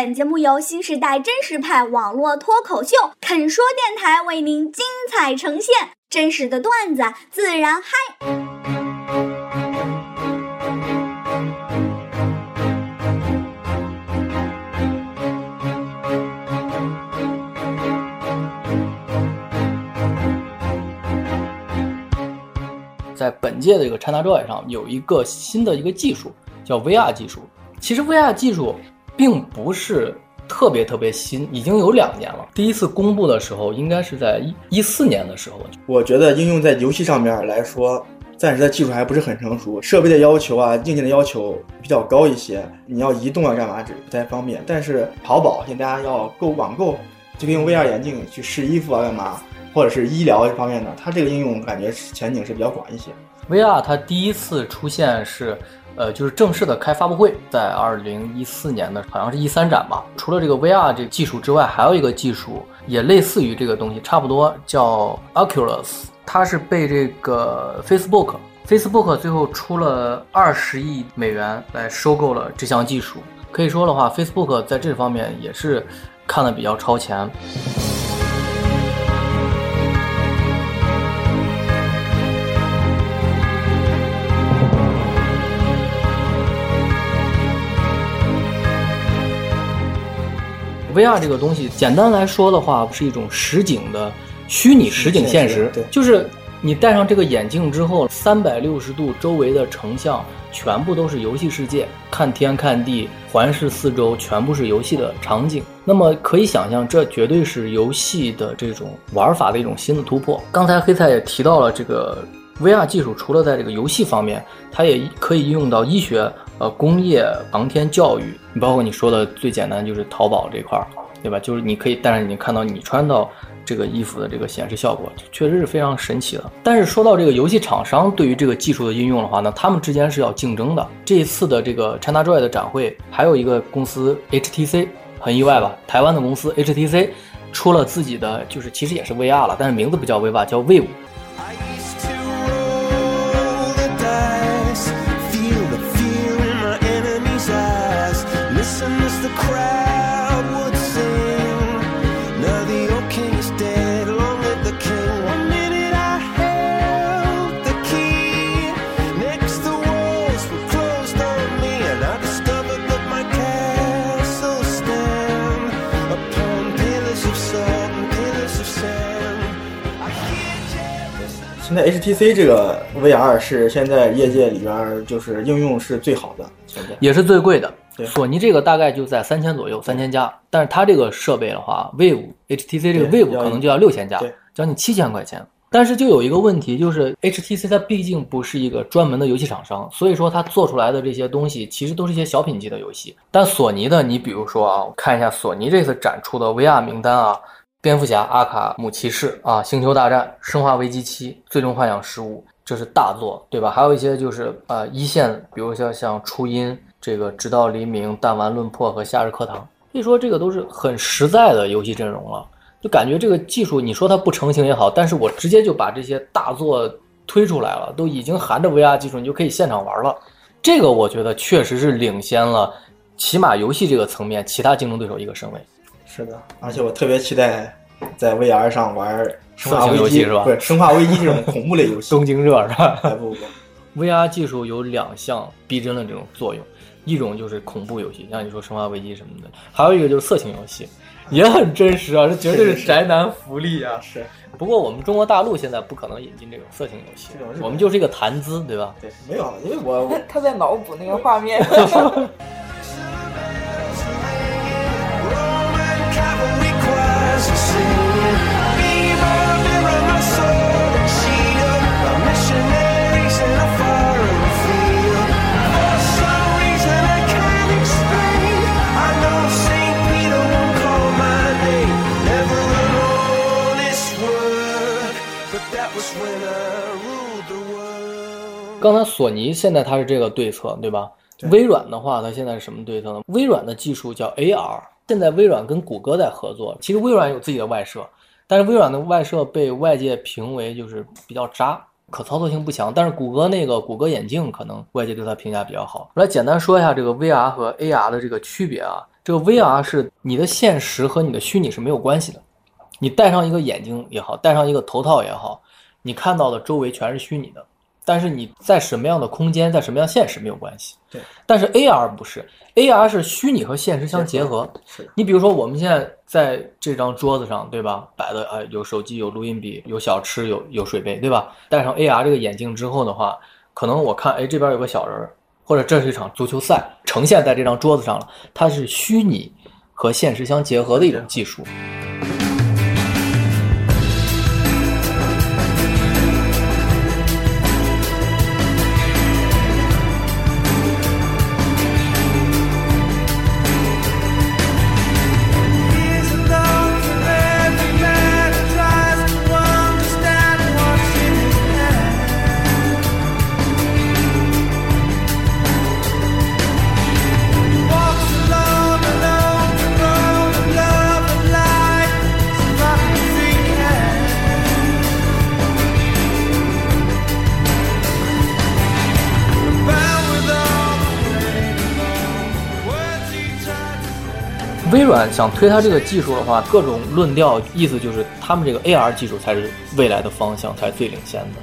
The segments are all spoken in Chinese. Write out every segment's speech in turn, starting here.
本节目由新时代真实派网络脱口秀肯说电台为您精彩呈现，真实的段子自然嗨。在本届的这个 ChinaJoy 上有一个新的一个技术叫 VR 技术。其实 VR 技术并不是特别特别新，已经有两年了。第一次公布的时候应该是在一一四年的时候。我觉得应用在游戏上面来说，暂时的技术还不是很成熟，设备的要求啊，硬件的要求比较高一些。你要移动啊，干嘛这不太方便。但是淘宝现在大家要购网购，就可以用 VR 眼镜去试衣服啊，干嘛？或者是医疗方面的，它这个应用感觉前景是比较广一些。VR 它第一次出现是，呃，就是正式的开发布会，在二零一四年的，好像是一三展吧。除了这个 VR 这技术之外，还有一个技术也类似于这个东西，差不多叫 Oculus，它是被这个 Facebook。Facebook 最后出了二十亿美元来收购了这项技术，可以说的话，Facebook 在这方面也是看得比较超前。VR 这个东西，简单来说的话，是一种实景的虚拟实景现实，对就是你戴上这个眼镜之后，三百六十度周围的成像全部都是游戏世界，看天看地，环视四周，全部是游戏的场景。那么可以想象，这绝对是游戏的这种玩法的一种新的突破。刚才黑菜也提到了这个 VR 技术，除了在这个游戏方面，它也可以应用到医学、呃工业、航天、教育，包括你说的最简单就是淘宝这块儿，对吧？就是你可以戴上眼镜看到你穿到这个衣服的这个显示效果，确实是非常神奇的。但是说到这个游戏厂商对于这个技术的应用的话呢，他们之间是要竞争的。这一次的这个 ChinaJoy 的展会，还有一个公司 HTC，很意外吧？台湾的公司 HTC 出了自己的，就是其实也是 VR 了，但是名字不叫 VR，叫 V 五。在 HTC 这个 VR 是现在业界里边就是应用是最好的，现在也是最贵的。对索尼这个大概就在三千左右，三千加。但是它这个设备的话，Vive HTC 这个对 Vive 可能就要六千加，将近七千块钱。但是就有一个问题，就是 HTC 它毕竟不是一个专门的游戏厂商，所以说它做出来的这些东西其实都是一些小品级的游戏。但索尼的，你比如说啊，我看一下索尼这次展出的 VR 名单啊，蝙蝠侠、阿卡姆骑士啊，星球大战、生化危机七、最终幻想十五，这是大作，对吧？还有一些就是呃一线，比如像像初音、这个直到黎明、弹丸论破和夏日课堂，可以说这个都是很实在的游戏阵容了。就感觉这个技术，你说它不成型也好，但是我直接就把这些大作推出来了，都已经含着 VR 技术，你就可以现场玩了。这个我觉得确实是领先了，起码游戏这个层面其他竞争对手一个身位。是的，而且我特别期待在 VR 上玩《生化色情游危机》戏是吧不是《生化危机》这种恐怖类游戏。东京热是吧？哎不不不，VR 技术有两项逼真的这种作用，一种就是恐怖游戏，像你说《生化危机》什么的，还有一个就是色情游戏，也很真实啊，这绝对是宅男福利啊。是 不过我们中国大陆现在不可能引进这种色情游戏我们就是一个谈资，对吧？对，没有，因为我我 他在脑补那个画面。刚才索尼现在它是这个对策，对吧？微软的话，它现在是什么对策呢？微软的技术叫 AR，现在微软跟谷歌在合作。其实微软有自己的外设，但是微软的外设被外界评为就是比较渣，可操作性不强。但是谷歌那个谷歌眼镜可能外界对它评价比较好。我来简单说一下这个 VR 和 AR 的这个区别啊。这个 VR 是你的现实和你的虚拟是没有关系的。你戴上一个眼镜也好，戴上一个头套也好，你看到的周围全是虚拟的，但是你在什么样的空间，在什么样现实没有关系。对，但是 AR 不是，AR 是虚拟和现实相结合。你比如说，我们现在在这张桌子上，对吧？摆的啊，有手机，有录音笔，有小吃，有有水杯，对吧？戴上 AR 这个眼镜之后的话，可能我看，哎，这边有个小人儿，或者这是一场足球赛，呈现在这张桌子上了，它是虚拟和现实相结合的一种技术。微软想推它这个技术的话，各种论调意思就是他们这个 AR 技术才是未来的方向，才是最领先的。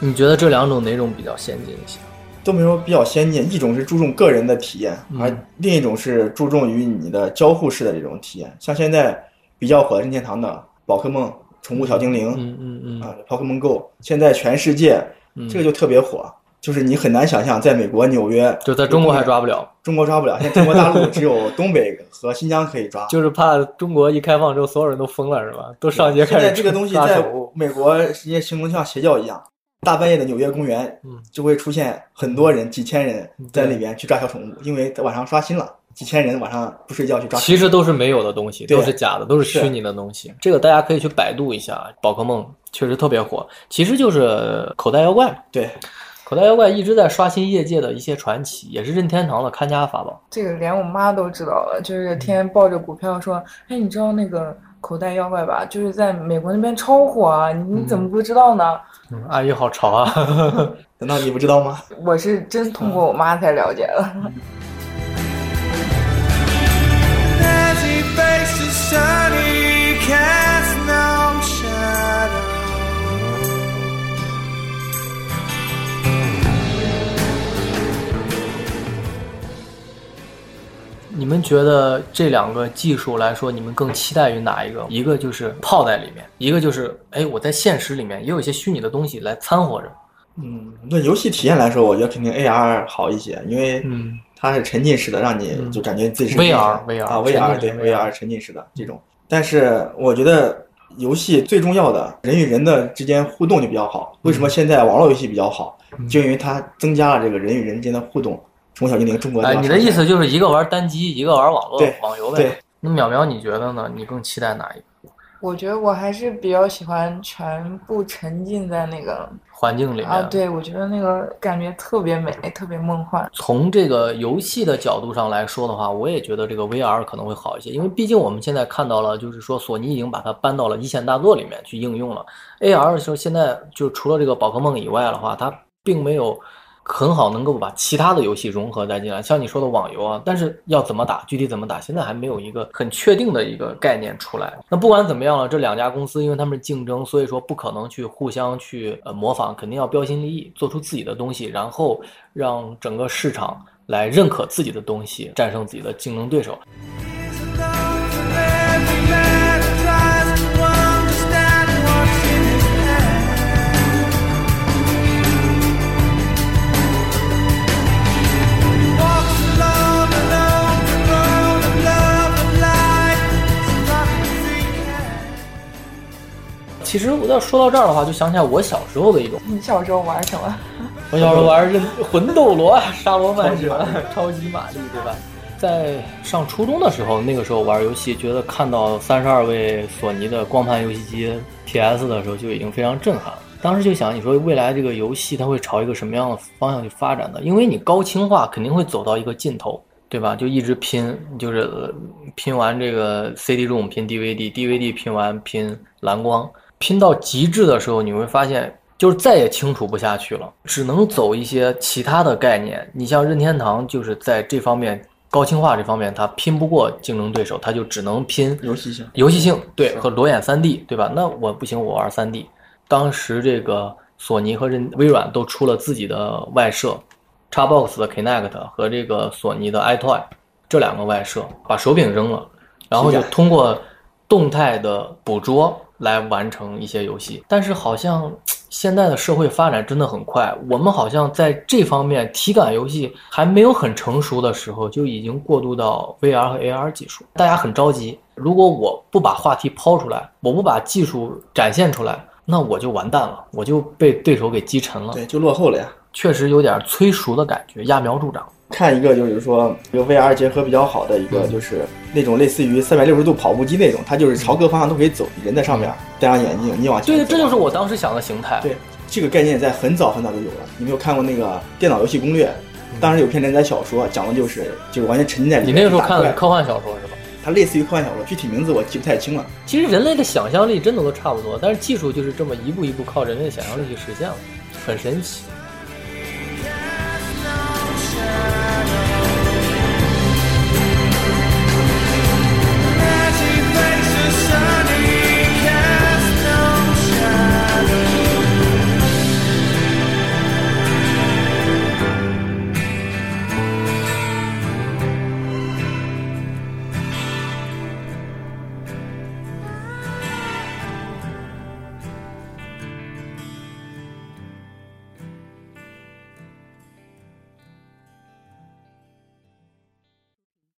你觉得这两种哪种比较先进一些？都没有比较先进，一种是注重个人的体验，嗯而另一种是注重于你的交互式的这种体验。像现在比较火的任天堂的宝可梦、宠物小精灵，嗯嗯嗯啊，宝可梦 Go，现在全世界嗯这个就特别火，就是你很难想象，在美国纽约，就在中国还抓不了，中国抓不了，现在中国大陆只有东北和新疆可以抓。就是怕中国一开放之后，所有人都疯了，是吧？都上街开始现在这个东西在。美国直接形成像邪教一样，大半夜的纽约公园嗯就会出现很多人，几千人在里边去抓小宠物，因为晚上刷新了，几千人晚上不睡觉去抓。其实都是没有的东西，都是假的，都是虚拟的东西。这个大家可以去百度一下，宝可梦确实特别火，其实就是口袋妖怪。对，口袋妖怪一直在刷新业界的一些传奇，也是任天堂的看家法宝。这个连我妈都知道了，就是天天抱着股票说：“哎，你知道那个口袋妖怪吧？就是在美国那边超火啊，你你怎么不知道呢嗯，阿姨好潮啊！难道你不知道吗？？”我是真通过我妈才了解的。你们觉得这两个技术来说，你们更期待于哪一个？一个就是泡在里面，一个就是哎，我在现实里面也有一些虚拟的东西来掺和着。嗯，那游戏体验来说，我觉得肯定 AR 好一些，因为嗯它是沉浸式的，让你嗯就感觉自己是 VR 那样 VR 啊 VR 对 VR VR 沉浸式的这种。但是我觉得游戏最重要的人与人的之间互动就比较好。为什么现在网络游戏比较好？就因为它增加了这个人与人之间的互动。宠物小精灵中国哎，你的意思就是一个玩单机，一个玩网络网游呗对？那淼淼，你觉得呢？你更期待哪一个我觉得我还是比较喜欢全部沉浸在那个环境里面？啊，对我觉得那个感觉特别美，特别梦幻。从这个游戏的角度上来说的话，我也觉得这个 VR 可能会好一些，因为毕竟我们现在看到了，就是说索尼已经把它搬到了一线大作里面去应用了。AR 的时候现在就除了这个宝可梦以外的话，它并没有很好能够把其他的游戏融合在进来，像你说的网游啊，但是要怎么打，具体怎么打，现在还没有一个很确定的一个概念出来。那不管怎么样了，这两家公司因为他们是竞争，所以说不可能去互相去呃模仿，肯定要标新立异，做出自己的东西，然后让整个市场来认可自己的东西，战胜自己的竞争对手。其实我要说到这儿的话，就想起来我小时候的一种，你小时候玩什么？我小时候玩任魂斗罗、沙罗曼蛇超级玛、超级玛丽，对吧？在上初中的时候，那个时候玩游戏，觉得看到三十二位索尼的光盘游戏机 PS 的时候，就已经非常震撼了。当时就想，你说未来这个游戏它会朝一个什么样的方向去发展呢？因为你高清化肯定会走到一个尽头，对吧？就一直拼，就是呃拼完这个 CD-ROM 拼 DVD，DVD 拼完拼蓝光，拼到极致的时候，你会发现就是再也清楚不下去了，只能走一些其他的概念。你像任天堂就是在这方面高清化这方面它拼不过竞争对手，它就只能拼游戏性游戏性对和裸眼三 D 对吧？那我不行，我玩三 D。当时这个索尼和任微软都出了自己的外设，Xbox 的 Kinect 和这个索尼的 iToy 这两个外设，把手柄扔了，然后就通过动态的捕捉来完成一些游戏。但是好像 现在的社会发展真的很快，我们好像在这方面体感游戏还没有很成熟的时候，就已经过渡到 VR 和 AR 技术，大家很着急。如果我不把话题抛出来，我不把技术展现出来，那我就完蛋了，我就被对手给击沉了。对，就落后了呀。确实有点催熟的感觉，揠苗助长。看一个就是说，这个 VR 结合比较好的一个，就是那种类似于三百六十度跑步机那种，它就是朝各方向都可以走，人在上面戴上眼镜，你往前对，走。这就是我当时想的形态。对这个概念在很早很早就有了。你没有看过那个电脑游戏攻略？当时有篇连载小说，讲的就是就是完全沉浸在里面你。那个时候看的是科幻小说是吧？它类似于科幻小说，具体名字我记不太清了。其实人类的想象力真的都差不多，但是技术就是这么一步一步靠人类的想象力去实现了，很神奇。